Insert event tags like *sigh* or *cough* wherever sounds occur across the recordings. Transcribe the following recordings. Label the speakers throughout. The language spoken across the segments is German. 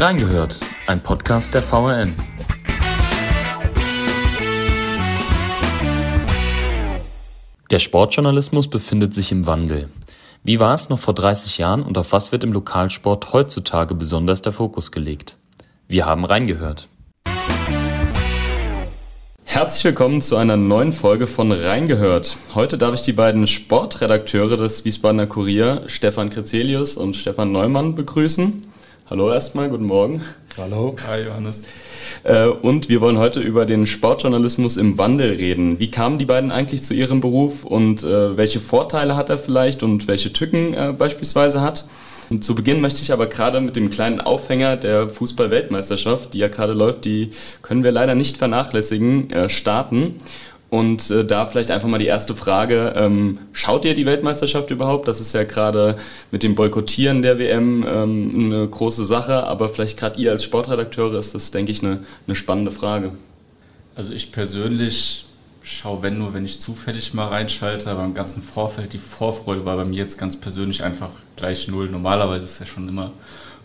Speaker 1: Reingehört, ein Podcast der VRN. Der Sportjournalismus befindet sich im Wandel. Wie war es noch vor 30 Jahren und auf was wird im Lokalsport heutzutage besonders der Fokus gelegt? Wir haben reingehört. Herzlich willkommen zu einer neuen Folge von Reingehört. Heute darf ich die beiden Sportredakteure des Wiesbadener Kurier, Stefan Krezelius und Stefan Neumann, begrüßen. Hallo erstmal, guten Morgen.
Speaker 2: Hallo. Hi Johannes.
Speaker 1: Äh, und wir wollen heute über den Sportjournalismus im Wandel reden. Wie kamen die beiden eigentlich zu ihrem Beruf und äh, welche Vorteile hat er vielleicht und welche Tücken er beispielsweise hat? Und zu Beginn möchte ich aber gerade mit dem kleinen Aufhänger der Fußball-Weltmeisterschaft, die ja gerade läuft, die können wir leider nicht vernachlässigen, äh, starten. Und äh, da vielleicht einfach mal die erste Frage. Ähm, schaut ihr die Weltmeisterschaft überhaupt? Das ist ja gerade mit dem Boykottieren der WM ähm, eine große Sache, aber vielleicht gerade ihr als Sportredakteure ist das, denke ich, eine, eine spannende Frage.
Speaker 2: Also ich persönlich schaue, wenn nur, wenn ich zufällig mal reinschalte, aber im ganzen Vorfeld, die Vorfreude war bei mir jetzt ganz persönlich einfach gleich null. Normalerweise ist es ja schon immer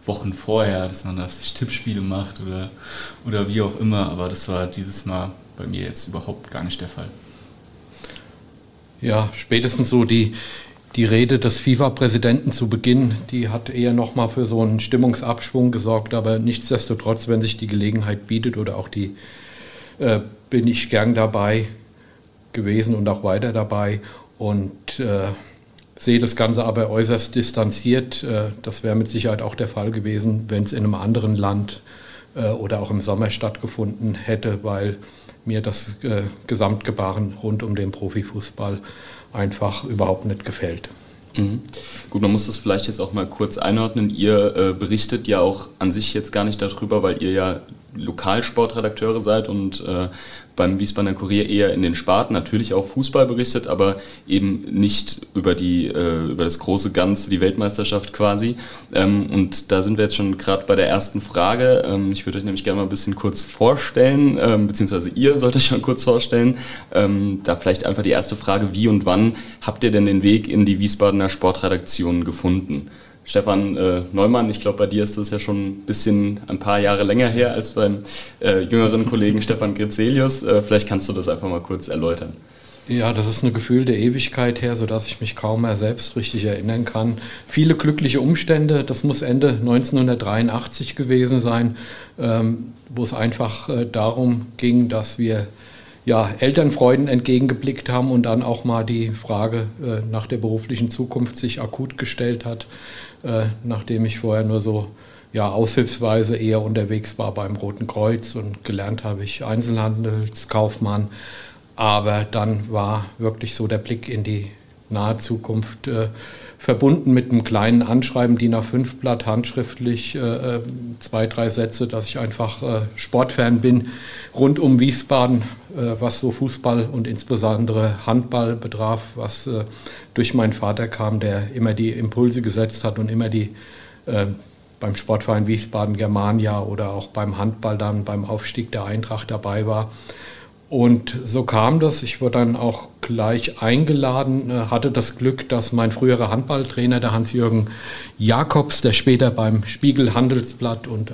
Speaker 2: Wochen vorher, dass man da sich Tippspiele macht oder, oder wie auch immer, aber das war dieses Mal bei mir jetzt überhaupt gar nicht der Fall.
Speaker 3: Ja, spätestens so die, die Rede des FIFA-Präsidenten zu Beginn, die hat eher nochmal für so einen Stimmungsabschwung gesorgt, aber nichtsdestotrotz, wenn sich die Gelegenheit bietet oder auch die, äh, bin ich gern dabei gewesen und auch weiter dabei und äh, sehe das Ganze aber äußerst distanziert. Äh, das wäre mit Sicherheit auch der Fall gewesen, wenn es in einem anderen Land äh, oder auch im Sommer stattgefunden hätte, weil mir das äh, Gesamtgebaren rund um den Profifußball einfach überhaupt nicht gefällt.
Speaker 1: Mhm. Gut, man muss das vielleicht jetzt auch mal kurz einordnen. Ihr äh, berichtet ja auch an sich jetzt gar nicht darüber, weil ihr ja Lokalsportredakteure seid und äh, beim Wiesbadener Kurier eher in den Sparten natürlich auch Fußball berichtet, aber eben nicht über, die, äh, über das große Ganze, die Weltmeisterschaft quasi. Ähm, und da sind wir jetzt schon gerade bei der ersten Frage. Ähm, ich würde euch nämlich gerne mal ein bisschen kurz vorstellen, ähm, beziehungsweise ihr sollt euch mal kurz vorstellen. Ähm, da vielleicht einfach die erste Frage, wie und wann habt ihr denn den Weg in die Wiesbadener Sportredaktion gefunden? Stefan äh, Neumann, ich glaube, bei dir ist das ja schon ein bisschen ein paar Jahre länger her als beim äh, jüngeren Kollegen Stefan Grizelius. Äh, vielleicht kannst du das einfach mal kurz erläutern.
Speaker 3: Ja, das ist eine gefühlte Ewigkeit her, sodass ich mich kaum mehr selbst richtig erinnern kann. Viele glückliche Umstände, das muss Ende 1983 gewesen sein, ähm, wo es einfach äh, darum ging, dass wir ja, Elternfreuden entgegengeblickt haben und dann auch mal die Frage äh, nach der beruflichen Zukunft sich akut gestellt hat. Äh, nachdem ich vorher nur so ja, aushilfsweise eher unterwegs war beim Roten Kreuz und gelernt habe ich Einzelhandelskaufmann. Aber dann war wirklich so der Blick in die nahe Zukunft äh, verbunden mit einem kleinen Anschreiben, DIN A5 Blatt, handschriftlich, äh, äh, zwei, drei Sätze, dass ich einfach äh, Sportfan bin, rund um Wiesbaden, was so Fußball und insbesondere Handball betraf, was äh, durch meinen Vater kam, der immer die Impulse gesetzt hat und immer die äh, beim Sportverein Wiesbaden Germania oder auch beim Handball dann beim Aufstieg der Eintracht dabei war. Und so kam das. Ich wurde dann auch gleich eingeladen, äh, hatte das Glück, dass mein früherer Handballtrainer, der Hans-Jürgen Jakobs, der später beim Spiegel Handelsblatt und äh,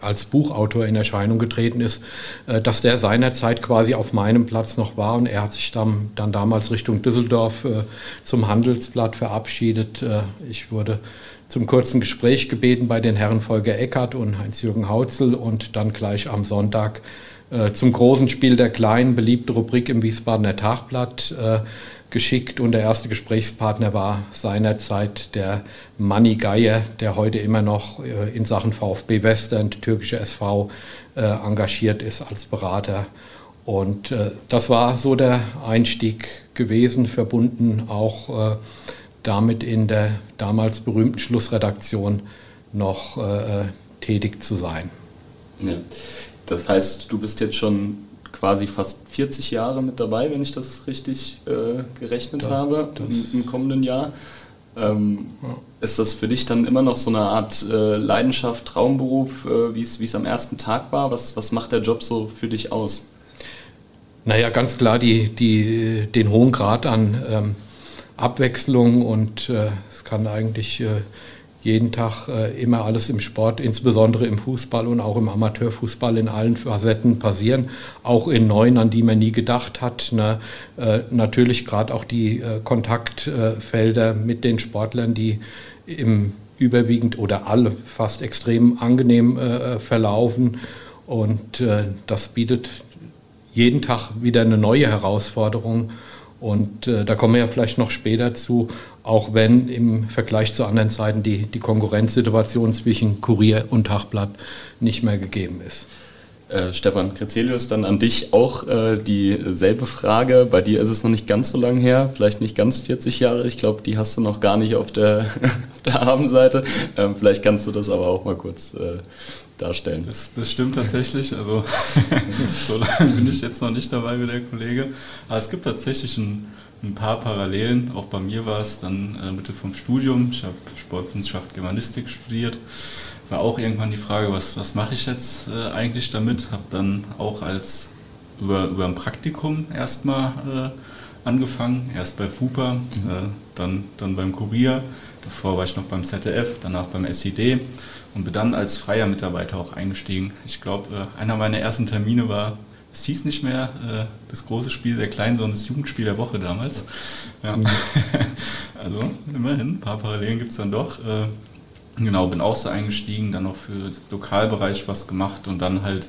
Speaker 3: als Buchautor in Erscheinung getreten ist, äh, dass der seinerzeit quasi auf meinem Platz noch war und er hat sich dann, dann damals Richtung Düsseldorf zum Handelsblatt verabschiedet. Ich wurde zum kurzen Gespräch gebeten bei den Herren Volker Eckert und Heinz-Jürgen Hautzel und dann gleich am Sonntag äh, zum großen Spiel der Kleinen, beliebte Rubrik im Wiesbadener Tagblatt äh, geschickt und der erste Gesprächspartner war seinerzeit der Manni Geier, der heute immer noch äh, in Sachen VfB Western, türkische SV, äh, engagiert ist als Berater. Und äh, das war so der Einstieg gewesen, verbunden auch damit in der damals berühmten Schlussredaktion noch tätig zu sein.
Speaker 1: Ja. Das heißt, du bist jetzt schon quasi fast 40 Jahre mit dabei, wenn ich das richtig äh, gerechnet da, habe, im, im, kommenden Jahr. Ähm, ja. Ist das für dich dann immer noch so eine Art äh, Leidenschaft, Traumberuf, äh, wie es am ersten Tag war? Was, was macht der Job so für dich aus?
Speaker 3: Naja, ganz klar die, die, den hohen Grad an ähm, Abwechslung und äh, es kann eigentlich äh, jeden Tag äh, immer alles im Sport, insbesondere im Fußball und auch im Amateurfußball in allen Facetten passieren, auch in neuen, an die man nie gedacht hat. Ne? Äh, natürlich gerade auch die äh, Kontaktfelder mit den Sportlern, die im überwiegend oder alle fast extrem angenehm äh, verlaufen. Und äh, das bietet jeden Tag wieder eine neue Herausforderung. Und äh, da kommen wir ja vielleicht noch später zu, auch wenn im Vergleich zu anderen Zeiten die, die Konkurrenzsituation zwischen Kurier und Tagblatt nicht mehr gegeben ist.
Speaker 1: Äh, Stefan Krezelius, dann an dich auch äh, dieselbe Frage. Bei dir ist es noch nicht ganz so lange her, vielleicht nicht ganz 40 Jahre. Ich glaube, die hast du noch gar nicht auf der, *laughs* auf der Abendseite. Ähm, vielleicht kannst du das aber auch mal kurz äh, darstellen.
Speaker 2: Das, das, stimmt tatsächlich. Also *laughs* so lange bin ich jetzt noch nicht dabei wie der Kollege. Aber es gibt tatsächlich ein, ein paar Parallelen. Auch bei mir war es dann äh, Mitte vom Studium. Ich habe Sportwissenschaft Germanistik studiert war auch irgendwann die Frage, was, was mache ich jetzt äh, eigentlich damit? Habe dann auch als über, über ein Praktikum erstmal äh, angefangen, erst bei FUPA, mhm. äh, dann, dann beim Kurier, davor war ich noch beim ZDF, danach beim SID und bin dann als freier Mitarbeiter auch eingestiegen. Ich glaube, äh, einer meiner ersten Termine war es hieß nicht mehr äh, das große Spiel der Kleinen, sondern das Jugendspiel der Woche damals. Ja. Mhm. *laughs* also immerhin, ein paar Parallelen gibt es dann doch. Äh, Genau, bin auch so eingestiegen, dann noch für den Lokalbereich was gemacht und dann halt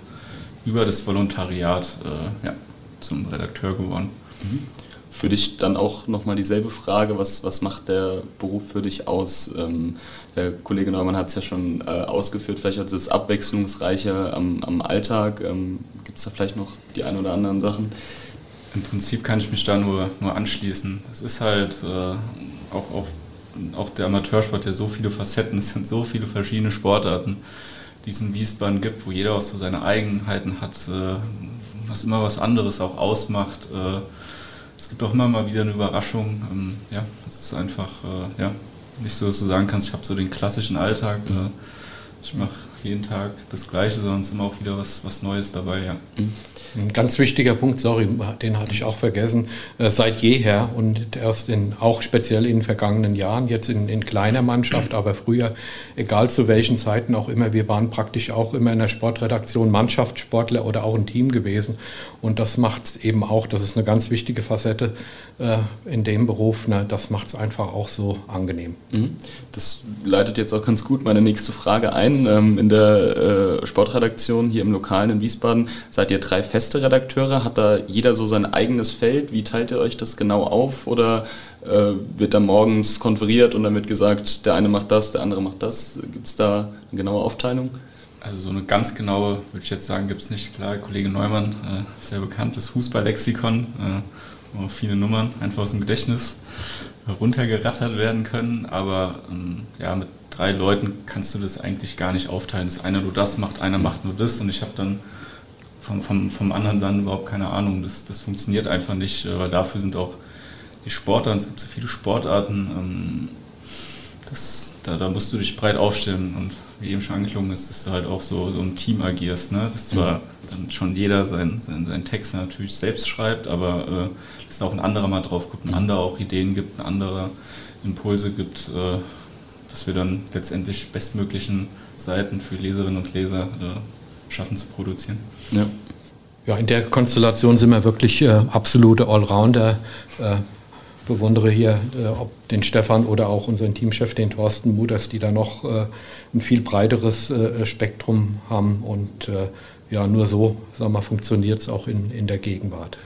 Speaker 2: über das Volontariat ja, zum Redakteur geworden. Mhm.
Speaker 1: Für dich dann auch nochmal dieselbe Frage, was, was macht der Beruf für dich aus? Ähm, der Kollege Neumann hat es ja schon äh, ausgeführt, vielleicht als das Abwechslungsreiche am, am Alltag. Ähm, Gibt es da vielleicht noch die ein oder anderen Sachen?
Speaker 2: Im Prinzip kann ich mich da nur, nur anschließen. Es ist halt äh, auch, auch auch der Amateursport ja so viele Facetten, es sind so viele verschiedene Sportarten, die es in Wiesbaden gibt, wo jeder auch so seine Eigenheiten hat, äh, was immer was anderes auch ausmacht. Äh, es gibt auch immer mal wieder eine Überraschung. Ähm, ja, es ist einfach äh, ja, nicht so, dass du sagen kannst, ich habe so den klassischen Alltag. Ich mache jeden Tag das Gleiche, sondern es ist immer auch wieder was, was Neues dabei. Ja.
Speaker 3: Mhm. Ein ganz wichtiger Punkt, sorry, den hatte ich auch vergessen, äh, seit jeher und erst in, auch speziell in den vergangenen Jahren, jetzt in, in kleiner Mannschaft, aber früher, egal zu welchen Zeiten auch immer, wir waren praktisch auch immer in der Sportredaktion Mannschaftssportler oder auch ein Team gewesen und das macht es eben auch, das ist eine ganz wichtige Facette äh, in dem Beruf, ne, das macht es einfach auch so angenehm.
Speaker 1: Mhm. Das leitet jetzt auch ganz gut meine nächste Frage ein. Ähm, in der äh, Sportredaktion hier im Lokalen in Wiesbaden seid ihr drei fest feste Redakteure? Hat da jeder so sein eigenes Feld? Wie teilt ihr euch das genau auf? Oder äh, wird da morgens konferiert und wird gesagt, der eine macht das, der andere macht das? Gibt es da eine genaue Aufteilung?
Speaker 2: Also so eine ganz genaue, würde ich jetzt sagen, gibt es nicht. Klar, Kollege Neumann, äh, sehr bekanntes Fußballlexikon, äh, wo viele Nummern einfach aus dem Gedächtnis runtergerattert werden können. Aber ähm, ja, mit drei Leuten kannst du das eigentlich gar nicht aufteilen. Das einer nur das macht, einer macht nur das und ich habe dann vom, vom, vom anderen dann überhaupt keine Ahnung. Das, das funktioniert einfach nicht, äh, weil dafür sind auch die Sportarten, es gibt so viele Sportarten, ähm, das, da, da musst du dich breit aufstellen und wie eben schon angeklungen ist, dass du halt auch so, so im Team agierst. Ne? Dass zwar mhm. dann schon jeder seinen sein, sein Text natürlich selbst schreibt, aber äh, dass da auch ein anderer mal drauf guckt, ein mhm. anderer auch Ideen gibt, ein anderer Impulse gibt, äh, dass wir dann letztendlich bestmöglichen Seiten für Leserinnen und Leser äh, schaffen zu produzieren.
Speaker 3: Ja. Ja, in der Konstellation sind wir wirklich äh, absolute Allrounder. Äh, bewundere hier äh, ob den Stefan oder auch unseren Teamchef, den Thorsten Muders, die da noch äh, ein viel breiteres äh, Spektrum haben. Und äh, ja, nur so funktioniert es auch in, in der Gegenwart.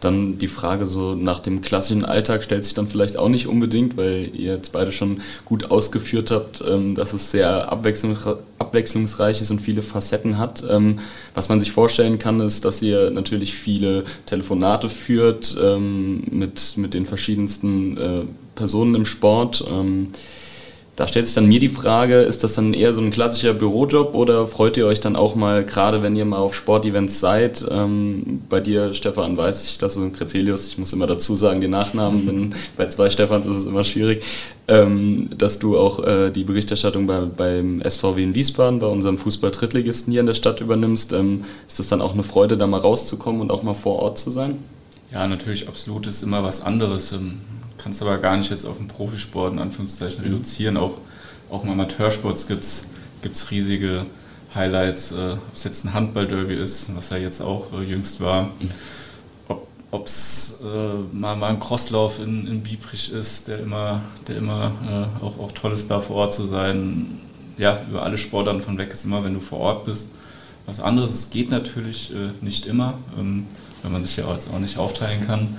Speaker 1: Dann die Frage so nach dem klassischen Alltag stellt sich dann vielleicht auch nicht unbedingt, weil ihr jetzt beide schon gut ausgeführt habt, ähm, dass es sehr abwechslungsreich ist und viele Facetten hat. Ähm, was man sich vorstellen kann, ist, dass ihr natürlich viele Telefonate führt ähm, mit, mit den verschiedensten äh, Personen im Sport. Da stellt sich dann mir die Frage, ist das dann eher so ein klassischer Bürojob oder freut ihr euch dann auch mal, gerade wenn ihr mal auf Sportevents seid, ähm, bei dir, Stefan, weiß ich, dass du ein Krezelius, ich muss immer dazu sagen, den Nachnamen, denn *laughs* bei zwei Stefans ist es immer schwierig, ähm, dass du auch äh, die Berichterstattung bei, beim SVW in Wiesbaden, bei unserem Fußball-Drittligisten hier in der Stadt übernimmst. Ähm, ist das dann auch eine Freude, da mal rauszukommen und auch mal vor Ort zu sein?
Speaker 2: Ja, natürlich, absolut, ist immer was anderes. Kannst aber gar nicht jetzt auf den Profisport in Anführungszeichen mhm. reduzieren. Auch auch im Amateursport gibt es riesige Highlights, äh, ob es jetzt ein Handballderby ist, was ja jetzt auch äh, jüngst war, ob es äh, mal, mal ein Crosslauf in, in Biebrich ist, der immer, der immer äh, auch, auch toll ist, da vor Ort zu sein. Ja, über alle Sportarten von weg ist immer, wenn du vor Ort bist. Was anderes, es geht natürlich äh, nicht immer, ähm, wenn man sich ja jetzt auch nicht aufteilen kann.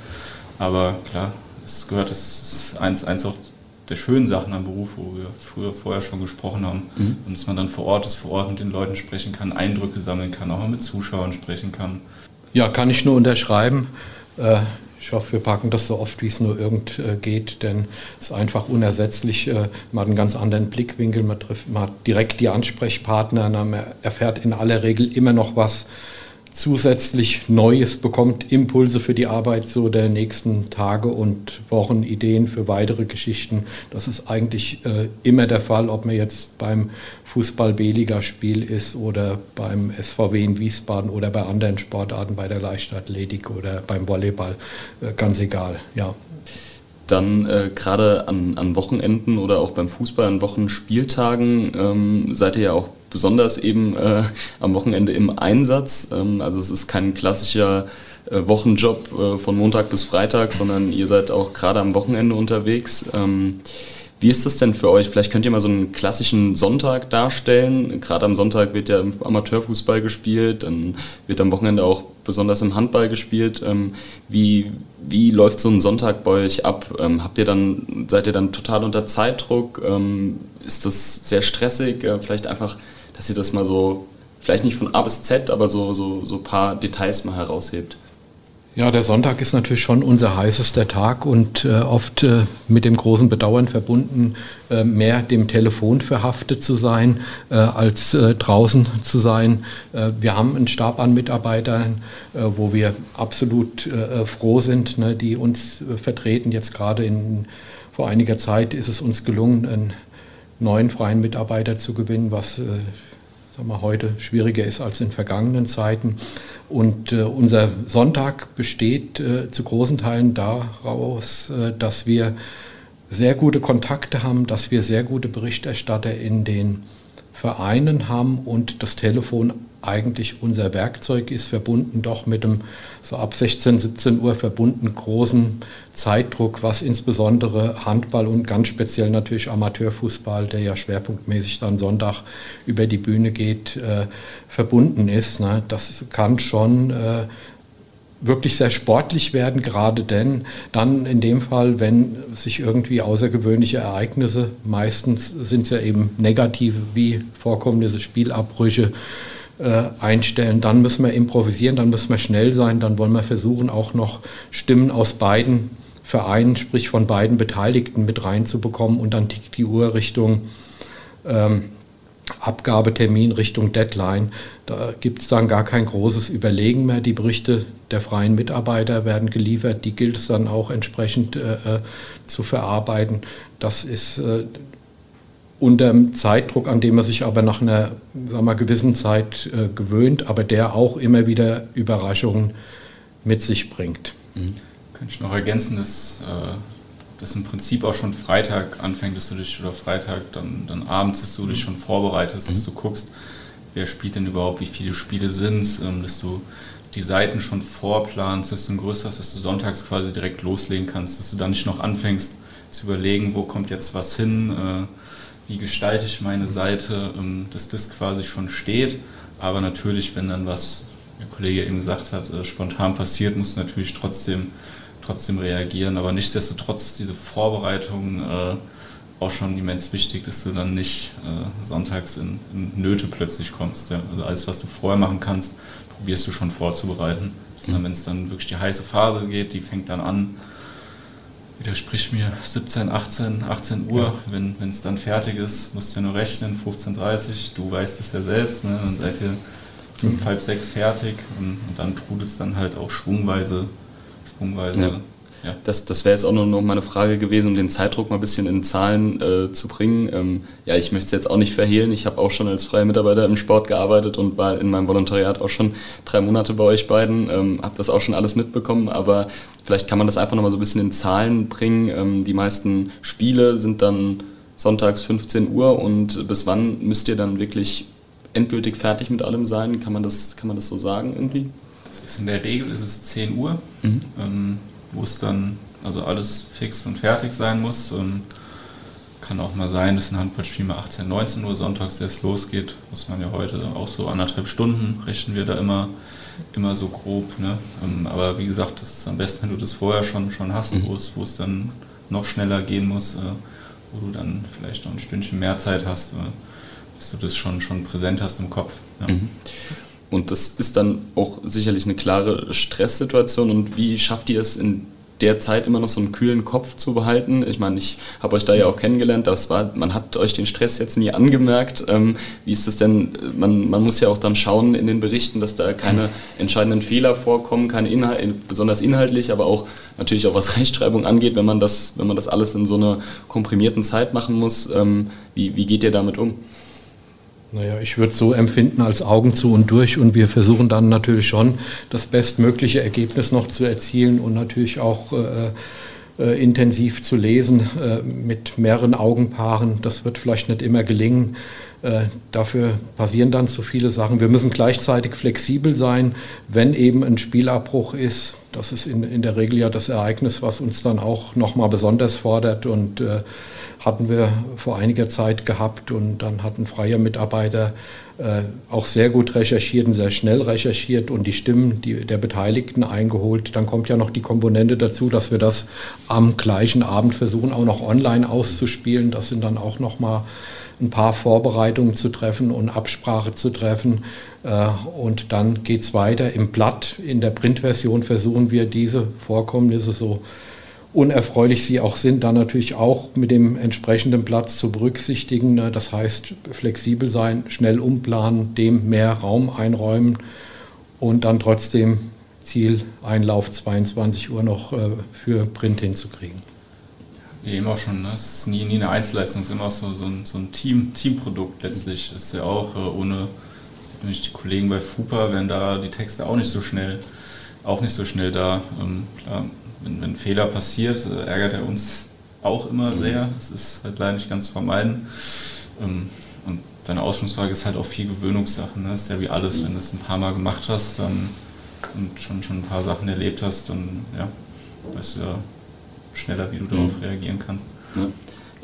Speaker 2: Aber klar, es gehört, es ist eins, eins auch der schönen Sachen am Beruf, wo wir früher vorher schon gesprochen haben. Mhm. Und dass man dann vor Ort ist, vor Ort mit den Leuten sprechen kann, Eindrücke sammeln kann, auch mal mit Zuschauern sprechen kann.
Speaker 3: Ja, kann ich nur unterschreiben. Äh, ich hoffe, wir packen das so oft, wie es nur irgend äh, geht, denn es ist einfach unersetzlich. Äh, man hat einen ganz anderen Blickwinkel, man, trifft, man hat direkt die Ansprechpartner, man erfährt in aller Regel immer noch was zusätzlich Neues bekommt, Impulse für die Arbeit so der nächsten Tage und Wochen, Ideen für weitere Geschichten. Das ist eigentlich äh, immer der Fall, ob man jetzt beim Fußball-B-Liga-Spiel ist oder beim SVW in Wiesbaden oder bei anderen Sportarten, bei der Leichtathletik oder beim Volleyball. Äh, ganz egal, ja.
Speaker 1: Dann äh, gerade an, an Wochenenden oder auch beim Fußball an Wochenspieltagen ähm, seid ihr ja auch besonders eben äh, am Wochenende im Einsatz. Ähm, also es ist kein klassischer äh, Wochenjob äh, von Montag bis Freitag, sondern ihr seid auch gerade am Wochenende unterwegs. Ähm, wie ist das denn für euch? Vielleicht könnt ihr mal so einen klassischen Sonntag darstellen. Gerade am Sonntag wird ja Amateurfußball gespielt, dann wird am Wochenende auch besonders im Handball gespielt. Ähm, wie, wie läuft so ein Sonntag bei euch ab? Ähm, habt ihr dann, seid ihr dann total unter Zeitdruck? Ähm, ist das sehr stressig? Äh, vielleicht einfach, dass ihr das mal so, vielleicht nicht von A bis Z, aber so, so, so ein paar Details mal heraushebt.
Speaker 3: Ja, der Sonntag ist natürlich schon unser heißester Tag und äh, oft äh, mit dem großen Bedauern verbunden, äh, mehr dem Telefon verhaftet zu sein, äh, als äh, draußen zu sein. Äh, wir haben einen Stab an Mitarbeitern, wo wir absolut froh sind, ne, die uns vertreten. Jetzt gerade in, vor einiger Zeit ist es uns gelungen, einen neuen freien Mitarbeiter zu gewinnen, was sagen wir, heute schwieriger ist als in vergangenen Zeiten. Und äh, unser Sonntag besteht äh, zu großen Teilen daraus, äh, dass wir sehr gute Kontakte haben, dass wir sehr gute Berichterstatter in den Vereinen haben und das Telefon eigentlich unser Werkzeug ist, verbunden doch mit dem so ab 16, 17 Uhr verbunden großen Zeitdruck, was insbesondere Handball und ganz speziell natürlich Amateurfußball, der ja schwerpunktmäßig dann Sonntag über die Bühne geht, äh, verbunden ist. Ne? Das kann schon äh, wirklich sehr sportlich werden, gerade denn dann in dem Fall, wenn sich irgendwie außergewöhnliche Ereignisse, meistens sind es ja eben negative wie vorkommende Spielabbrüche, einstellen. Dann müssen wir improvisieren, dann müssen wir schnell sein, dann wollen wir versuchen, auch noch Stimmen aus beiden Vereinen, sprich von beiden Beteiligten mit reinzubekommen und dann tickt die Uhr Richtung ähm, Abgabetermin, Richtung Deadline. Da gibt es dann gar kein großes Überlegen mehr. Die Berichte der freien Mitarbeiter werden geliefert, die gilt es dann auch entsprechend äh, äh zu verarbeiten. Das ist äh, unter dem Zeitdruck, an dem man sich aber nach einer sagen wir, gewissen Zeit äh, gewöhnt, aber der auch immer wieder Überraschungen mit sich bringt.
Speaker 2: Mhm. Könnte ich noch ergänzen, dass äh, das im Prinzip auch schon Freitag anfängt, dass du dich, oder Freitag, dann, dann abends, dass du dich schon vorbereitest, mhm. dass du guckst, wer spielt denn überhaupt, wie viele Spiele sind es, ähm, dass du die Seiten schon vorplanst, dass du ein größeres, dass du sonntags quasi direkt loslegen kannst, dass du dann nicht noch anfängst zu überlegen, wo kommt jetzt was hin, äh, wie gestalte ich meine Seite, ähm, dass das quasi schon steht. Aber natürlich, wenn dann was, der Kollege eben gesagt hat, äh, spontan passiert, muss natürlich trotzdem, trotzdem reagieren. Aber nichtsdestotrotz ist diese Vorbereitung äh, auch schon immens wichtig, dass du dann nicht sonntags in, in Nöte plötzlich kommst. Also alles, was du vorher machen kannst, probierst du schon vorzubereiten. Mhm. Wenn es dann wirklich die heiße Phase geht, die fängt dann an, widersprich mir 17, 18, 18 Uhr, ja. wenn es dann fertig ist, musst du ja nur rechnen, 15.30 Uhr, du weißt es ja selbst, ne? dann seid ihr fünf, mhm. halb sechs fertig und, und dann tut es dann halt auch schwungweise, schwungweise
Speaker 1: ja. Ja. Das, das wäre jetzt auch noch meine Frage gewesen, um den Zeitdruck mal ein bisschen in Zahlen äh, zu bringen. Ähm, ja, ich möchte es jetzt auch nicht verhehlen. Ich habe auch schon als freier Mitarbeiter im Sport gearbeitet und war in meinem Volontariat auch schon drei Monate bei euch beiden. Ähm, habe das auch schon alles mitbekommen, aber vielleicht kann man das einfach noch mal so ein bisschen in Zahlen bringen. Ähm, die meisten Spiele sind dann sonntags 15 Uhr und bis wann müsst ihr dann wirklich endgültig fertig mit allem sein? Kann man das, kann man das so sagen irgendwie?
Speaker 2: In der Regel ist es 10 Uhr, mhm. ähm, wo es dann also alles fix und fertig sein muss. Und kann auch mal sein, dass ein Handballspiel mal 18, 19 Uhr sonntags erst losgeht, muss man ja heute auch so anderthalb Stunden rechnen wir da immer, immer so grob. Ne? Ähm, aber wie gesagt, das ist am besten, wenn du das vorher schon, schon hast, mhm. wo es dann noch schneller gehen muss, äh, wo du dann vielleicht noch ein Stündchen mehr Zeit hast, äh, dass du das schon, schon präsent hast im Kopf. Ja. Mhm.
Speaker 1: Und das ist dann auch sicherlich eine klare Stresssituation. Und wie schafft ihr es in der Zeit immer noch so einen kühlen Kopf zu behalten. Ich meine, ich habe euch da ja auch kennengelernt, das war, man hat euch den Stress jetzt nie angemerkt. Ähm, wie ist das denn? Man, man muss ja auch dann schauen in den Berichten, dass da keine entscheidenden Fehler vorkommen, keine Inhalt, besonders inhaltlich, aber auch natürlich auch was *laughs* Rechtschreibung angeht, wenn man das, wenn man das alles in so einer komprimierten Zeit machen muss. Ähm, wie, wie geht ihr damit um?
Speaker 3: Naja, ich würde es so empfinden als Augen zu und durch und wir versuchen dann natürlich schon das bestmögliche Ergebnis noch zu erzielen und natürlich auch äh, äh, intensiv zu lesen äh, mit mehreren Augenpaaren. Das wird vielleicht nicht immer gelingen. Äh, dafür passieren dann zu viele Sachen. Wir müssen gleichzeitig flexibel sein, wenn eben ein Spielabbruch ist. Das ist in, in der Regel ja das Ereignis, was uns dann auch nochmal besonders fordert und äh, hatten wir vor einiger Zeit gehabt und dann hat ein freier Mitarbeiter äh, auch sehr gut recherchiert und sehr schnell recherchiert und die Stimmen die, der Beteiligten eingeholt. Dann kommt ja noch die Komponente dazu, dass wir das am gleichen Abend versuchen, auch noch online auszuspielen. Das sind dann auch nochmal ein paar Vorbereitungen zu treffen und Absprache zu treffen. Äh, und dann geht es weiter. Im Blatt, in der Printversion versuchen wir diese Vorkommnisse so unerfreulich sie auch sind, dann natürlich auch mit dem entsprechenden Platz zu berücksichtigen. Ne? Das heißt, flexibel sein, schnell umplanen, dem mehr Raum einräumen und dann trotzdem Zieleinlauf 22 Uhr noch äh, für Print hinzukriegen.
Speaker 2: Wie immer schon, ne? es ist nie, nie eine Einzelleistung, es ist immer auch so, so ein, so ein Team, Teamprodukt letztlich. Ist ja auch äh, ohne nicht die Kollegen bei FUPA wären da die Texte auch nicht so schnell, auch nicht so schnell da. Ähm, klar, wenn, wenn ein Fehler passiert, äh, ärgert er uns auch immer mhm. sehr. Das ist halt leider nicht ganz vermeiden. Ähm, und deine Ausstellungsfrage ist halt auch viel Gewöhnungssache. Ne? Das ist ja wie alles, wenn du es ein paar Mal gemacht hast dann, und schon, schon ein paar Sachen erlebt hast, dann ja, weißt du ja schneller, wie du darauf mhm. reagieren kannst.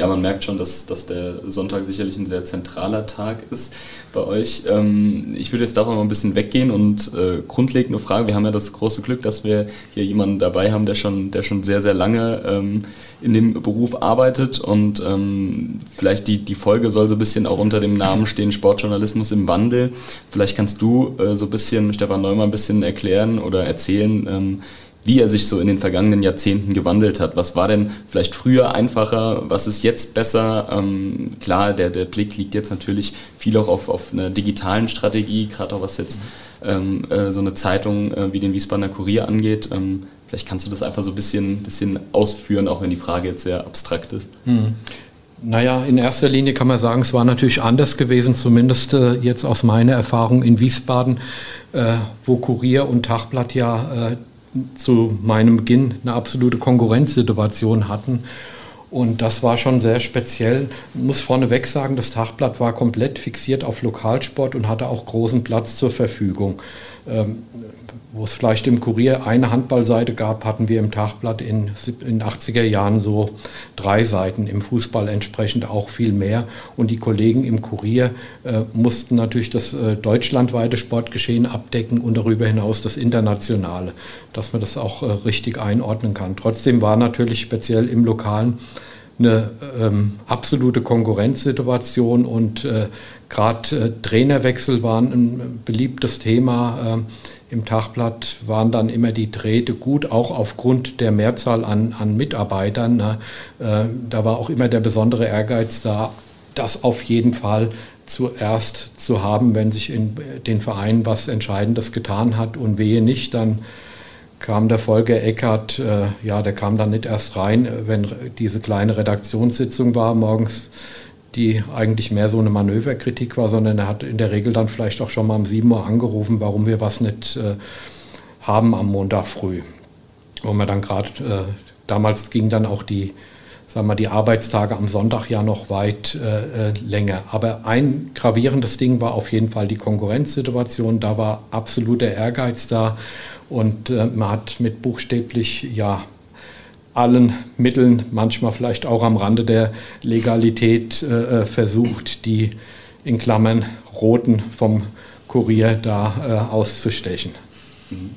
Speaker 1: Man merkt schon, dass, dass der Sonntag sicherlich ein sehr zentraler Tag ist bei euch. Ähm, ich würde jetzt davon mal ein bisschen weggehen und äh, grundlegend eine Frage. Wir haben ja das große Glück, dass wir hier jemanden dabei haben, der schon, der schon sehr, sehr lange ähm, in dem Beruf arbeitet und ähm, vielleicht die, die Folge soll so ein bisschen auch unter dem Namen stehen, Sportjournalismus im Wandel. Vielleicht kannst du äh, so ein bisschen, Stefan Neumann, ein bisschen erklären oder erzählen, ähm, wie er sich so in den vergangenen Jahrzehnten gewandelt hat. Was war denn vielleicht früher einfacher? Was ist jetzt besser? Ähm, klar, der, der Blick liegt jetzt natürlich viel auch auf, auf einer digitalen Strategie, gerade auch was jetzt ähm, äh, so eine Zeitung äh, wie den Wiesbadener Kurier angeht. Ähm, vielleicht kannst du das einfach so ein bisschen, bisschen ausführen, auch wenn die Frage jetzt sehr abstrakt ist. Hm.
Speaker 3: Naja, in erster Linie kann man sagen, es war natürlich anders gewesen, zumindest äh, jetzt aus meiner Erfahrung in Wiesbaden, äh, wo Kurier und Tagblatt ja äh, zu meinem Beginn eine absolute Konkurrenzsituation hatten. Und das war schon sehr speziell. Ich muss vorneweg sagen, das Tagblatt war komplett fixiert auf Lokalsport und hatte auch großen Platz zur Verfügung. Ähm, wo es vielleicht im Kurier eine Handballseite gab, hatten wir im Tagblatt in den 80er Jahren so drei Seiten, im Fußball entsprechend auch viel mehr. Und die Kollegen im Kurier äh, mussten natürlich das äh, deutschlandweite Sportgeschehen abdecken und darüber hinaus das internationale, dass man das auch äh, richtig einordnen kann. Trotzdem war natürlich speziell im Lokalen eine ähm, absolute Konkurrenzsituation und äh, gerade äh, Trainerwechsel waren ein beliebtes Thema. Äh, Im Tagblatt waren dann immer die Drähte gut, auch aufgrund der Mehrzahl an, an Mitarbeitern. Ne? Äh, da war auch immer der besondere Ehrgeiz da, das auf jeden Fall zuerst zu haben, wenn sich in den Vereinen was Entscheidendes getan hat und wehe nicht, dann kam der Volker Eckert, äh, ja, der kam dann nicht erst rein, wenn diese kleine Redaktionssitzung war morgens, die eigentlich mehr so eine Manöverkritik war, sondern er hat in der Regel dann vielleicht auch schon mal um 7 Uhr angerufen, warum wir was nicht äh, haben am Montag früh. Wo man dann gerade, äh, damals ging dann auch die sagen wir, die Arbeitstage am Sonntag ja noch weit äh, äh, länger. Aber ein gravierendes Ding war auf jeden Fall die Konkurrenzsituation. Da war absoluter Ehrgeiz da und äh, man hat mit buchstäblich ja allen Mitteln, manchmal vielleicht auch am Rande der Legalität äh, äh versucht, die in Klammern roten vom Kurier da äh, auszustechen.
Speaker 1: Mhm.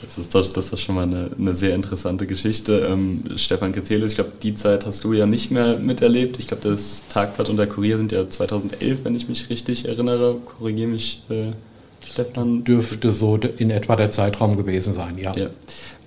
Speaker 1: Das ist, doch, das ist schon mal eine, eine sehr interessante Geschichte. Ähm, Stefan Kezelis, ich glaube, die Zeit hast du ja nicht mehr miterlebt. Ich glaube, das Tagblatt und der Kurier sind ja 2011, wenn ich mich richtig erinnere. Korrigiere mich, äh, Stefan.
Speaker 3: Dürfte so in etwa der Zeitraum gewesen sein, ja. ja.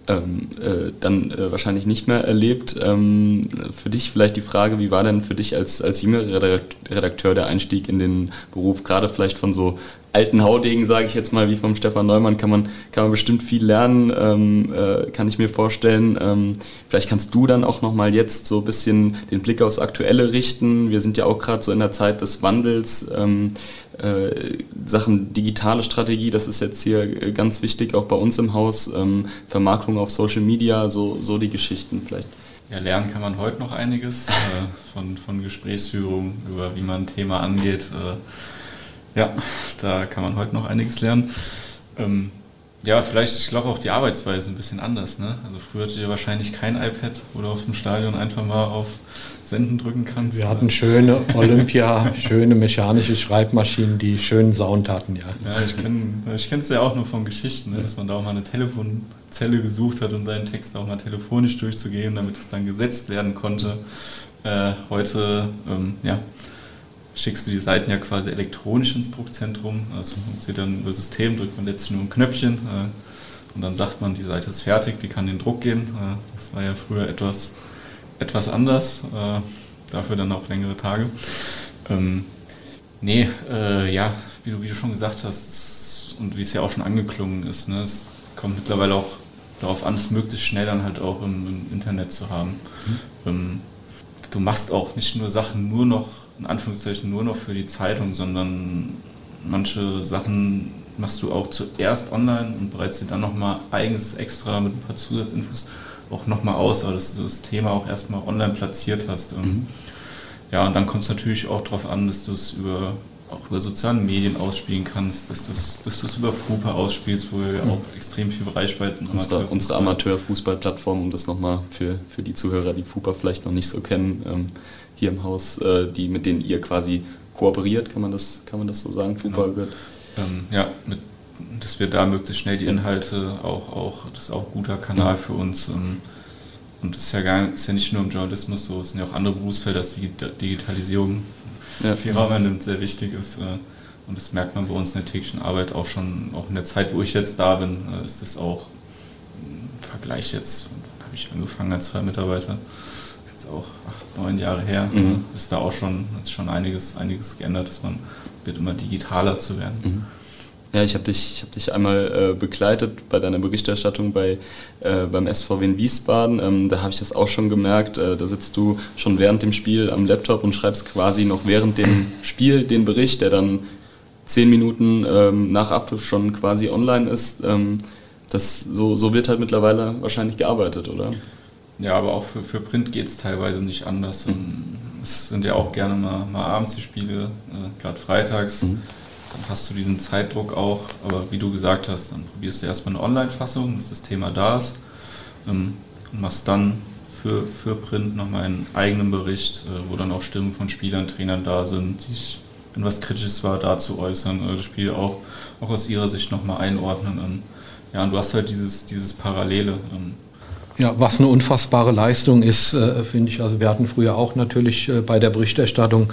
Speaker 1: Ähm, äh, dann äh, wahrscheinlich nicht mehr erlebt. Ähm, für dich vielleicht die Frage, wie war denn für dich als, als jüngerer Redakteur der Einstieg in den Beruf, gerade vielleicht von so alten Haudegen, sage ich jetzt mal, wie vom Stefan Neumann, kann man, kann man bestimmt viel lernen, ähm, äh, kann ich mir vorstellen. Ähm, vielleicht kannst du dann auch nochmal jetzt so ein bisschen den Blick aufs Aktuelle richten. Wir sind ja auch gerade so in der Zeit des Wandels. Ähm, äh, Sachen digitale Strategie, das ist jetzt hier äh, ganz wichtig, auch bei uns im Haus. Ähm, Vermarktung auf Social Media, so, so die Geschichten vielleicht.
Speaker 2: Ja, lernen kann man heute noch einiges äh, von, von Gesprächsführung über wie man ein Thema angeht. Äh, ja, da kann man heute noch einiges lernen. Ähm, ja, vielleicht, ich glaube auch die Arbeitsweise ein bisschen anders. Ne? Also früher hatte ihr wahrscheinlich kein iPad, du aus dem Stadion einfach mal auf Senden drücken kannst.
Speaker 3: Wir hatten schöne Olympia, *laughs* schöne mechanische Schreibmaschinen, die schönen Sound hatten, ja.
Speaker 2: Ja, ich kenne ich es ja auch nur von Geschichten, ne? dass man da auch mal eine Telefonzelle gesucht hat, um seinen Text auch mal telefonisch durchzugeben, damit es dann gesetzt werden konnte. Äh, heute, ähm, ja, schickst du die Seiten ja quasi elektronisch ins Druckzentrum. Also funktioniert dann über System, drückt man letztlich nur ein Knöpfchen äh, und dann sagt man, die Seite ist fertig, die kann den Druck gehen. Äh, das war ja früher etwas, etwas anders, äh, dafür dann auch längere Tage. Ähm, nee, äh, ja, wie du, wie du schon gesagt hast und wie es ja auch schon angeklungen ist, ne, es kommt mittlerweile auch darauf an, es möglichst schnell dann halt auch im, im Internet zu haben. Mhm. Ähm, du machst auch nicht nur Sachen nur noch in Anführungszeichen nur noch für die Zeitung, sondern manche Sachen machst du auch zuerst online und bereitest dir dann nochmal eigens extra mit ein paar Zusatzinfos auch nochmal aus, dass du das Thema auch erstmal online platziert hast. Mhm. Ja, und dann kommt es natürlich auch darauf an, dass du es über auch über soziale Medien ausspielen kannst, dass du es dass über FUPA ausspielst, wo wir mhm. auch extrem viel Reichweiten
Speaker 1: haben. Unsere, unsere Amateurfußballplattform, um das nochmal für, für die Zuhörer, die FUPA vielleicht noch nicht so kennen, ähm, hier im Haus, äh, die, mit denen ihr quasi kooperiert, kann man das, kann man das so sagen?
Speaker 2: Genau. Ähm, ja, mit, dass wir da möglichst schnell die Inhalte auch, auch das ist auch ein guter Kanal für uns. Ähm, und das ist ja, gar, ist ja nicht nur im Journalismus so, es sind ja auch andere Berufsfelder, dass die Digitalisierung ja. viel Raum einnimmt, sehr wichtig ist. Äh, und das merkt man bei uns in der täglichen Arbeit auch schon, auch in der Zeit, wo ich jetzt da bin, äh, ist das auch im Vergleich jetzt, habe ich angefangen als zwei Mitarbeiter, jetzt auch acht, neun Jahre her, mhm. ist da auch schon, hat schon einiges, einiges geändert, dass man wird immer digitaler zu werden. Mhm.
Speaker 1: Ja, ich habe dich, hab dich einmal äh, begleitet bei deiner Berichterstattung bei, äh, beim SVW in Wiesbaden. Ähm, da habe ich das auch schon gemerkt. Äh, da sitzt du schon während dem Spiel am Laptop und schreibst quasi noch während dem Spiel den Bericht, der dann zehn Minuten ähm, nach Abpfiff schon quasi online ist. Ähm, das, so, so wird halt mittlerweile wahrscheinlich gearbeitet, oder?
Speaker 2: Ja, aber auch für, für Print geht es teilweise nicht anders. Mhm. Es sind ja auch gerne mal, mal abends die Spiele, äh, gerade freitags. Mhm. Dann hast du diesen Zeitdruck auch, aber wie du gesagt hast, dann probierst du erstmal eine Online-Fassung, dass das Thema da ist ähm, und machst dann für, für Print nochmal einen eigenen Bericht, äh, wo dann auch Stimmen von Spielern, Trainern da sind, die sich, wenn was Kritisches war, dazu äußern, äh, das Spiel auch, auch aus ihrer Sicht nochmal einordnen. Und, ja, und du hast halt dieses, dieses Parallele. Ähm,
Speaker 3: ja, was eine unfassbare Leistung ist, äh, finde ich. Also wir hatten früher auch natürlich äh, bei der Berichterstattung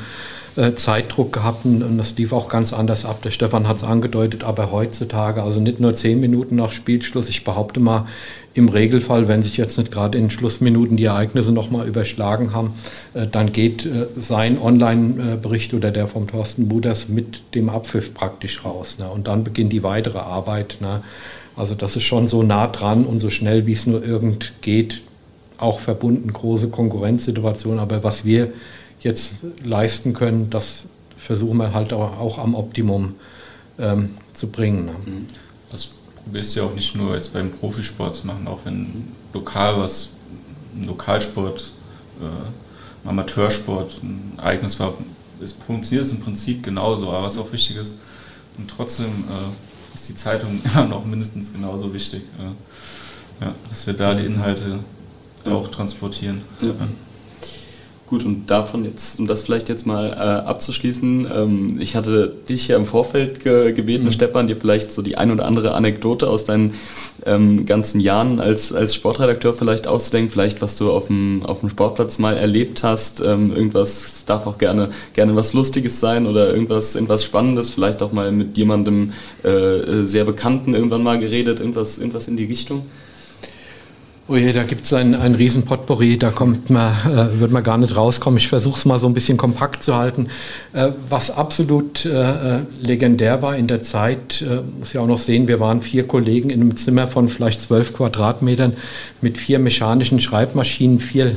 Speaker 3: äh, Zeitdruck gehabt und das lief auch ganz anders ab. Der Stefan hat es angedeutet, aber heutzutage, also nicht nur zehn Minuten nach Spielschluss, ich behaupte mal, im Regelfall, wenn sich jetzt nicht gerade in Schlussminuten die Ereignisse nochmal überschlagen haben, äh, dann geht äh, sein Online-Bericht oder der vom Thorsten Buders mit dem Abpfiff praktisch raus. Ne? Und dann beginnt die weitere Arbeit. Ne? Also das ist schon so nah dran und so schnell, wie es nur irgend geht, auch verbunden, große Konkurrenzsituation. Aber was wir jetzt leisten können, das versuchen wir halt auch, am Optimum ähm, zu bringen. Ne?
Speaker 2: Mhm. Das probierst du ja auch nicht nur jetzt beim Profisport zu machen, auch wenn lokal was, ein Lokalsport äh, Amateursport ein eigenes war. Es funktioniert es im Prinzip genauso, aber was auch wichtig ist, und trotzdem äh, ist die Zeitung *laughs* immer noch mindestens genauso wichtig, äh, ja, dass wir da die Inhalte auch transportieren. Ja.
Speaker 1: Gut, und davon jetzt, um das vielleicht jetzt mal äh, abzuschließen, ähm, ich hatte dich ja im Vorfeld ge gebeten, mhm. Stefan, dir vielleicht so die ein oder andere Anekdote aus deinen ähm, ganzen Jahren als, als Sportredakteur vielleicht auszudenken, vielleicht was du auf dem, auf dem Sportplatz mal erlebt hast, ähm, irgendwas, darf auch gerne, gerne was Lustiges sein oder irgendwas, irgendwas Spannendes, vielleicht auch mal mit jemandem äh, sehr Bekannten irgendwann mal geredet, irgendwas, irgendwas in die Richtung.
Speaker 3: Oh je, da gibt es ein, ein riesen Potpourri, da kommt man, äh, wird man gar nicht rauskommen. Ich versuche es mal so ein bisschen kompakt zu halten. Äh, was absolut äh, äh, legendär war in der Zeit, äh, muss ich auch noch sehen, wir waren vier Kollegen in einem Zimmer von vielleicht zwölf Quadratmetern mit vier mechanischen Schreibmaschinen, vier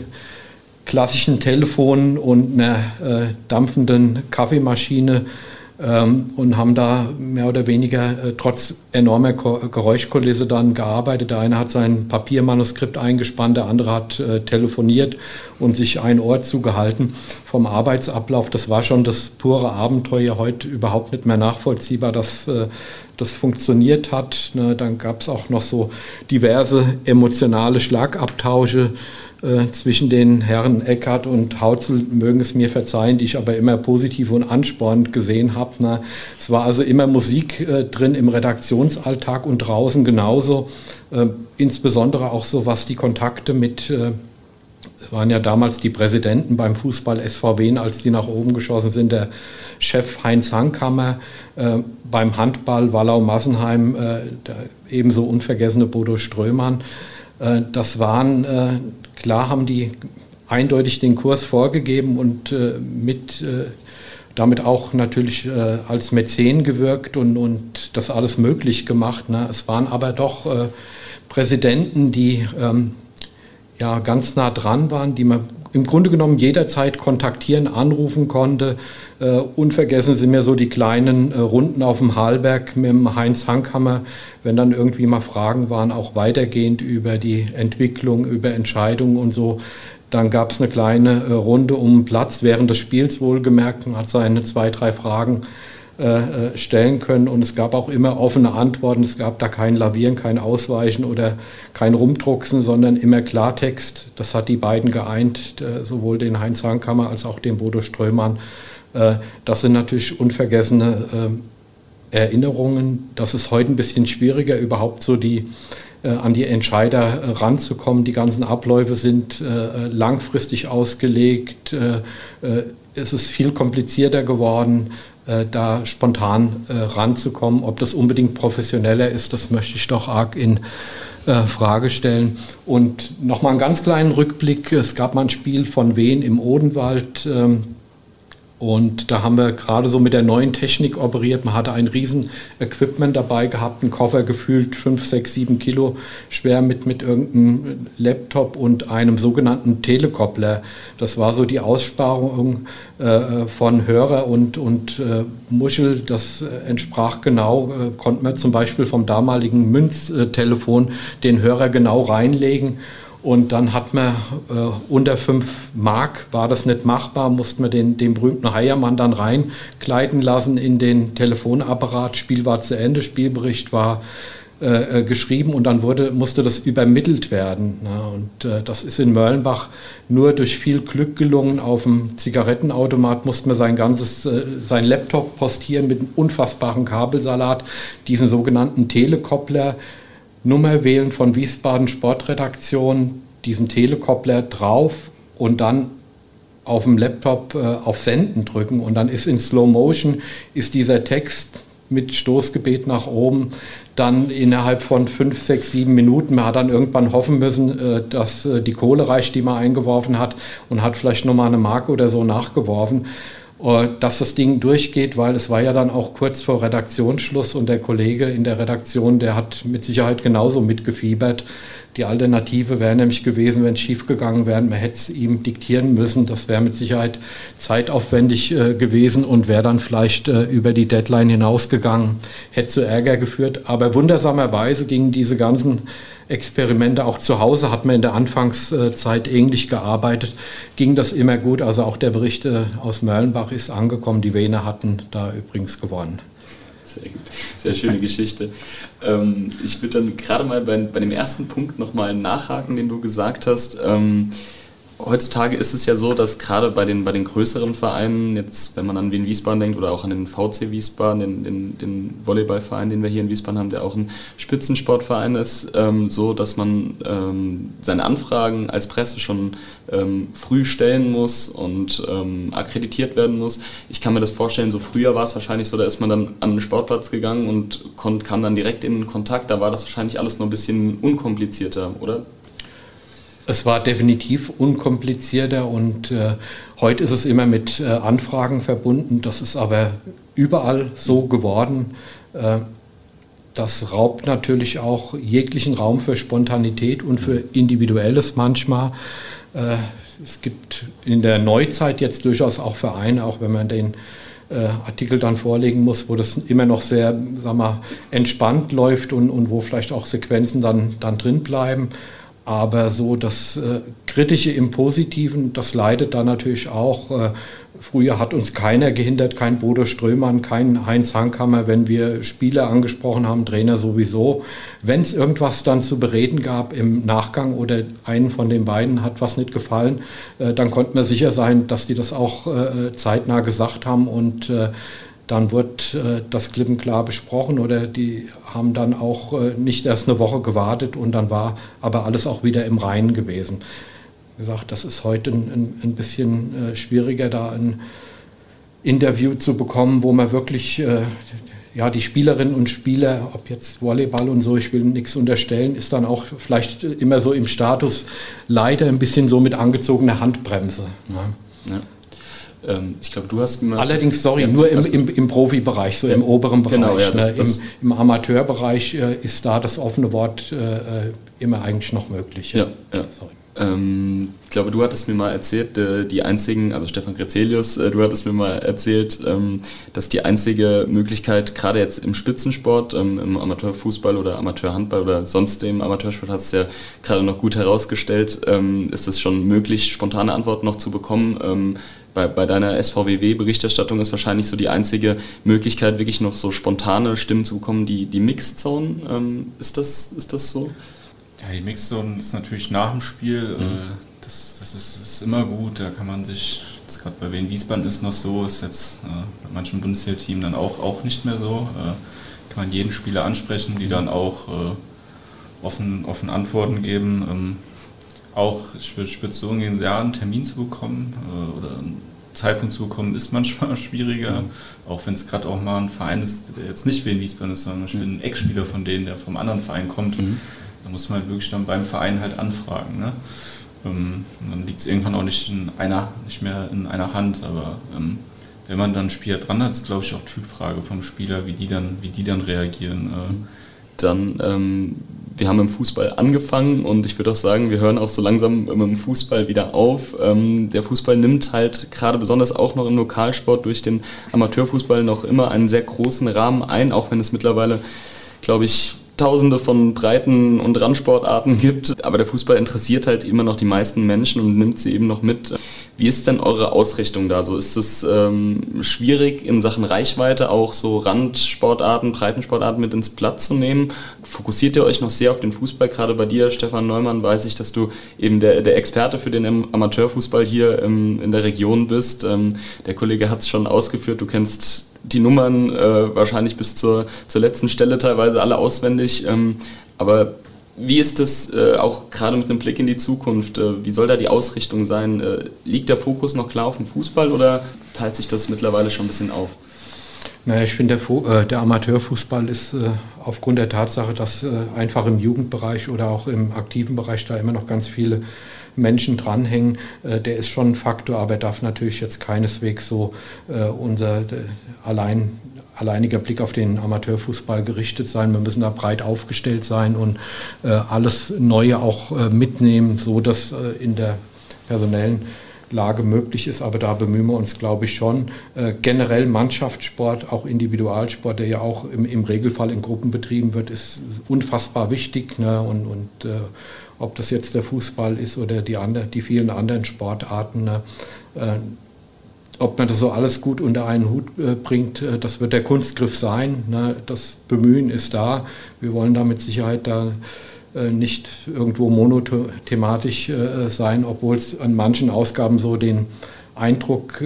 Speaker 3: klassischen Telefonen und einer äh, dampfenden Kaffeemaschine und haben da mehr oder weniger äh, trotz enormer Geräuschkulisse dann gearbeitet. Der eine hat sein Papiermanuskript eingespannt, der andere hat äh, telefoniert und sich ein Ohr zugehalten vom Arbeitsablauf. Das war schon das pure Abenteuer, heute überhaupt nicht mehr nachvollziehbar, dass äh, das funktioniert hat. Ne, dann gab es auch noch so diverse emotionale Schlagabtausche äh, zwischen den Herren Eckert und Hautzel mögen es mir verzeihen, die ich aber immer positiv und anspornend gesehen habe. Na, es war also immer Musik äh, drin im Redaktionsalltag und draußen genauso. Äh, insbesondere auch so, was die Kontakte mit, äh, waren ja damals die Präsidenten beim Fußball SVW, als die nach oben geschossen sind, der Chef Heinz Hankhammer, äh, beim Handball Wallau-Massenheim, äh, der ebenso unvergessene Bodo Strömann. das waren Klar haben die eindeutig den Kurs vorgegeben und äh, mit äh, damit auch natürlich äh, als Mäzen gewirkt und, und das alles möglich gemacht. Ne? Es waren aber doch äh, Präsidenten, die ähm, ja ganz nah dran waren, die man im Grunde genommen jederzeit kontaktieren, anrufen konnte. Äh, unvergessen sind mir so die kleinen äh, Runden auf dem Halberg mit dem Heinz Hankhammer, wenn dann irgendwie mal Fragen waren, auch weitergehend über die Entwicklung, über Entscheidungen und so. Dann gab es eine kleine äh, Runde um Platz während des Spiels wohlgemerkt und hat seine zwei, drei Fragen äh, äh, stellen können. Und es gab auch immer offene Antworten. Es gab da kein Lavieren, kein Ausweichen oder kein Rumdrucksen, sondern immer Klartext. Das hat die beiden geeint, äh, sowohl den Heinz Hankhammer als auch den Bodo Strömann. Das sind natürlich unvergessene Erinnerungen. Das ist heute ein bisschen schwieriger, überhaupt so die an die Entscheider ranzukommen. Die ganzen Abläufe sind langfristig ausgelegt. es ist viel komplizierter geworden. Äh, da spontan äh, ranzukommen. Ob das unbedingt professioneller ist, das möchte ich doch arg in äh, Frage stellen. Und nochmal einen ganz kleinen Rückblick. Es gab mal ein Spiel von Wien im Odenwald. Ähm, und da haben wir gerade so mit der neuen Technik operiert. Man hatte ein riesen Equipment dabei gehabt, einen Koffer gefühlt 5, 6, 7 Kilo schwer mit, mit irgendeinem Laptop und einem sogenannten Telekoppler. Das war so die Aussparung äh, von Hörer und, und äh, Muschel. Das entsprach genau, äh, konnte man zum Beispiel vom damaligen Münztelefon den Hörer genau reinlegen und dann hat man äh, unter 5 Mark, war das nicht machbar, musste man den, den berühmten Heiermann dann reinkleiden lassen in den Telefonapparat. Spiel war zu Ende, Spielbericht war äh, äh geschrieben und dann wurde, musste das übermittelt werden. Ne? Und äh, das ist in Mörlenbach nur durch viel Glück gelungen. Auf dem Zigarettenautomat musste man sein ganzes, äh, sein Laptop postieren mit einem unfassbaren Kabelsalat, diesen sogenannten Telekoppler Nummer wählen von Wiesbaden Sportredaktion, diesen Telekoppler drauf und dann auf dem Laptop äh, auf Senden drücken und dann ist in Slow Motion ist dieser Text mit Stoßgebet nach oben dann innerhalb von fünf, sechs, sieben Minuten. Man hat dann irgendwann hoffen müssen, äh, dass äh, die Kohle reicht, die man eingeworfen hat und hat vielleicht nochmal eine Marke oder so nachgeworfen. Äh, dass das Ding durchgeht, weil es war ja dann auch kurz vor Redaktionsschluss und der Kollege in der Redaktion, der hat mit Sicherheit genauso mitgefiebert. Die Alternative wäre nämlich gewesen, wenn es schiefgegangen wäre, man hätte es ihm diktieren müssen. Das wäre mit Sicherheit zeitaufwendig äh, gewesen und wäre dann vielleicht äh, über die Deadline hinausgegangen, hätte zu Ärger geführt. Aber wundersamerweise gingen diese ganzen Experimente. Auch zu Hause hat man in der Anfangszeit ähnlich gearbeitet. Ging das immer gut. Also auch der Bericht äh, aus Mörlenbach ist angekommen. Die Wiener hatten da übrigens gewonnen.
Speaker 1: Sehr gut. Sehr schöne Geschichte. Ähm, ich würde dann gerade mal bei, bei dem ersten Punkt nochmal nachhaken, den du gesagt hast. Heutzutage ist es ja so, dass gerade bei den, bei den größeren Vereinen, jetzt wenn man an Wien Wiesbaden denkt oder auch an den VC Wiesbaden, den, den, den Volleyballverein, den wir hier in Wiesbaden haben, der auch ein Spitzensportverein ist, ähm, so, dass man ähm, seine Anfragen als Presse schon ähm, früh stellen muss und ähm, akkreditiert werden muss. Ich kann mir das vorstellen, so früher war es wahrscheinlich so, da ist man dann an den Sportplatz gegangen und kam dann direkt in Kontakt. Da war das wahrscheinlich alles noch ein bisschen unkomplizierter, oder?
Speaker 3: Es war definitiv unkomplizierter und äh, heute ist es immer mit äh, Anfragen verbunden. Das ist aber überall so geworden. Äh, das raubt natürlich auch jeglichen Raum für Spontanität und für Individuelles manchmal. Äh, es gibt in der Neuzeit jetzt durchaus auch Vereine, auch wenn man den äh, Artikel dann vorlegen muss, wo das immer noch sehr sag mal, entspannt läuft und, und wo vielleicht auch Sequenzen dann, dann drin bleiben. Aber so das äh, Kritische im Positiven, das leidet da natürlich auch. Äh, früher hat uns keiner gehindert, kein Bodo Strömann, kein Heinz Hankhammer, wenn wir Spieler angesprochen haben, Trainer sowieso. Wenn es irgendwas dann zu bereden gab im Nachgang oder einen von den beiden hat was nicht gefallen, äh, dann konnte man sicher sein, dass die das auch äh, zeitnah gesagt haben und äh, dann wird äh, das klipp und klar besprochen oder die haben dann auch äh, nicht erst eine Woche gewartet und dann war aber alles auch wieder im Reinen gewesen. Wie gesagt, das ist heute ein, ein bisschen äh, schwieriger, da ein Interview zu bekommen, wo man wirklich äh, ja, die Spielerinnen und Spieler, ob jetzt Volleyball und so, ich will nichts unterstellen, ist dann auch vielleicht immer so im Status leider ein bisschen so mit angezogener Handbremse. Ne? Ja.
Speaker 1: Ähm, ich glaube, du hast
Speaker 3: mir. Allerdings, sorry, nur im, im, im Profibereich, so im oberen Bereich. Genau, ja, das, ne? das Im, Im, Amateurbereich äh, ist da das offene Wort äh, äh immer eigentlich noch möglich.
Speaker 1: Ja, ja. Ähm, ich glaube, du hattest mir mal erzählt, äh, die einzigen, also Stefan Grezelius, äh, du hattest mir mal erzählt, ähm, dass die einzige Möglichkeit, gerade jetzt im Spitzensport, ähm, im Amateurfußball oder Amateurhandball oder sonst im Amateursport, hast du ja gerade noch gut herausgestellt, ist es schon möglich, spontane Antworten noch zu bekommen bei, bei deiner SVWW-Berichterstattung ist wahrscheinlich so die einzige Möglichkeit, wirklich noch so spontane Stimmen zu bekommen, die, die Mixzone. Ähm, ist, das, ist das so?
Speaker 2: Ja, die Mixzone ist natürlich nach dem Spiel. Mhm. Äh, das das ist, ist, immer gut. Da kann man sich, jetzt gerade bei Wien Wiesbaden ist noch so, ist jetzt äh, bei manchen Bundesliga-Teams dann auch, auch nicht mehr so. Äh, kann man jeden Spieler ansprechen, die dann auch äh, offen, offen Antworten geben. Ähm, auch, ich würde spitz so umgehen, ja, einen Termin zu bekommen äh, oder einen Zeitpunkt zu bekommen, ist *laughs* manchmal schwieriger. Mhm. Auch wenn es gerade auch mal ein Verein ist, der jetzt nicht wie in Wiesbaden ist, sondern mhm. ein Eckspieler von denen, der vom anderen Verein kommt. Mhm. Da muss man halt wirklich dann beim Verein halt anfragen. Ne? Ähm, dann liegt es irgendwann auch nicht in einer, nicht mehr in einer Hand, aber ähm, wenn man dann Spieler dran hat, ist glaube ich auch Typfrage vom Spieler, wie die dann, wie die dann reagieren. Äh.
Speaker 1: Dann ähm, wir haben im Fußball angefangen und ich würde auch sagen, wir hören auch so langsam mit dem Fußball wieder auf. Ähm, der Fußball nimmt halt gerade besonders auch noch im Lokalsport durch den Amateurfußball noch immer einen sehr großen Rahmen ein, auch wenn es mittlerweile, glaube ich, tausende von Breiten- und Randsportarten gibt, aber der Fußball interessiert halt immer noch die meisten Menschen und nimmt sie eben noch mit. Wie ist denn eure Ausrichtung da so? Ist es ähm, schwierig in Sachen Reichweite auch so Randsportarten, Breitensportarten mit ins Blatt zu nehmen? Fokussiert ihr euch noch sehr auf den Fußball? Gerade bei dir, Stefan Neumann, weiß ich, dass du eben der, der Experte für den Amateurfußball hier ähm, in der Region bist. Ähm, der Kollege hat es schon ausgeführt, du kennst die Nummern äh, wahrscheinlich bis zur, zur letzten Stelle teilweise alle auswendig. Ähm, aber wie ist das äh, auch gerade mit einem Blick in die Zukunft? Äh, wie soll da die Ausrichtung sein? Äh, liegt der Fokus noch klar auf dem Fußball oder teilt sich das mittlerweile schon ein bisschen auf?
Speaker 3: Naja, ich finde, der, äh, der, Amateurfußball ist äh, aufgrund der Tatsache, dass einfach im Jugendbereich oder auch im aktiven Bereich da immer noch ganz viele Menschen dranhängen, äh, der ist schon ein Faktor, aber darf natürlich jetzt keineswegs so äh, unser allein alleiniger Blick auf den Amateurfußball gerichtet sein. Wir müssen da breit aufgestellt sein und äh, alles Neue auch mitnehmen, so dass in der personellen Lage möglich ist, aber da bemühen wir uns, glaube ich, schon. Äh, generell Mannschaftssport, auch Individualsport, der ja auch im, im, Regelfall in Gruppen betrieben wird, ist unfassbar wichtig. Ne? Und, und äh, ob das jetzt der Fußball ist oder die, andre, die vielen anderen Sportarten, ne? Ob man das so alles gut unter einen Hut äh, bringt, äh, das wird der Kunstgriff sein. Ne? Das Bemühen ist da. Wir wollen da mit Sicherheit da äh, nicht irgendwo monothematisch sein, obwohl es an manchen Ausgaben so den Eindruck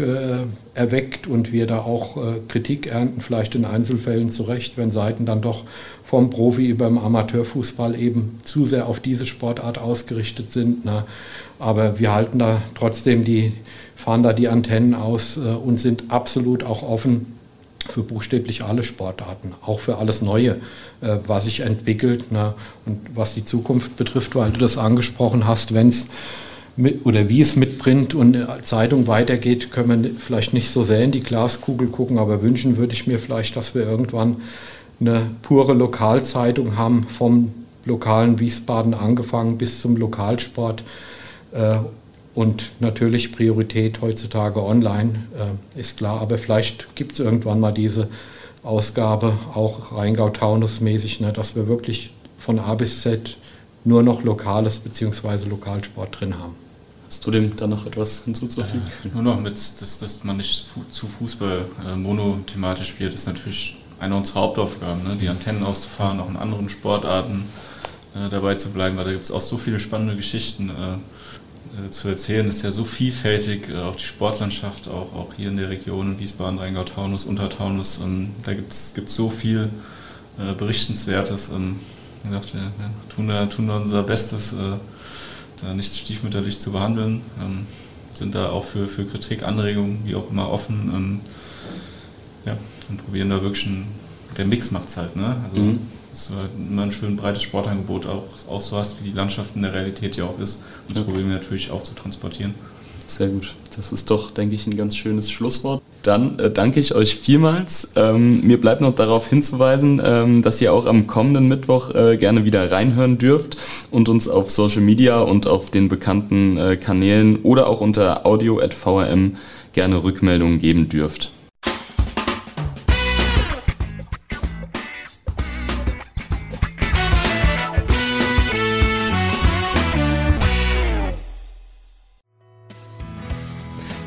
Speaker 3: erweckt und wir da auch Kritik ernten, vielleicht in Einzelfällen zurecht, wenn Seiten dann doch vom Profi über Amateurfußball eben zu sehr auf diese Sportart ausgerichtet sind. Ne? Aber wir halten da trotzdem die, fahren da die Antennen aus und sind absolut auch offen für buchstäblich alle Sportarten, auch für alles Neue, äh, was sich entwickelt ne? und was die Zukunft betrifft, weil du das angesprochen hast, wenn es oder wie es mit Print und Zeitung weitergeht, können wir vielleicht nicht so sehr in die Glaskugel gucken, aber wünschen würde ich mir vielleicht, dass wir irgendwann eine pure Lokalzeitung haben, vom lokalen Wiesbaden angefangen bis zum Lokalsport. Äh, und natürlich Priorität heutzutage online, äh, ist klar. Aber vielleicht gibt es irgendwann mal diese Ausgabe, auch Rheingau-Taunus-mäßig, ne, dass wir wirklich von A bis Z nur noch Lokales bzw. Lokalsport drin haben.
Speaker 1: Hast du dem da noch etwas hinzuzufügen?
Speaker 2: Ja, nur noch mit, dass, dass man nicht zu Fußball äh, monothematisch spielt, ist natürlich eine unserer Hauptaufgaben, ne? die Antennen auszufahren, auch in anderen Sportarten äh, dabei zu bleiben, weil da gibt es auch so viele spannende Geschichten. Äh, äh, zu erzählen. Es ist ja so vielfältig, äh, auch die Sportlandschaft, auch, auch hier in der Region, Wiesbaden, Rheingau-Taunus, Untertaunus. Ähm, da gibt es so viel äh, Berichtenswertes. Ähm, ich dachte, wir tun, da, tun da unser Bestes, da nicht stiefmütterlich zu behandeln. Ähm, sind da auch für, für Kritik, Anregungen, wie auch immer, offen. Ähm, ja, und probieren da wirklich einen, der Mix macht es halt. Ne? Also, mhm dass du immer ein schön breites Sportangebot auch, auch so hast, wie die Landschaft in der Realität ja auch ist. Und das ja. probieren wir natürlich auch zu transportieren.
Speaker 1: Sehr gut. Das ist doch, denke ich, ein ganz schönes Schlusswort. Dann äh, danke ich euch vielmals. Ähm, mir bleibt noch darauf hinzuweisen, ähm, dass ihr auch am kommenden Mittwoch äh, gerne wieder reinhören dürft und uns auf Social Media und auf den bekannten äh, Kanälen oder auch unter audio.vrm gerne Rückmeldungen geben dürft.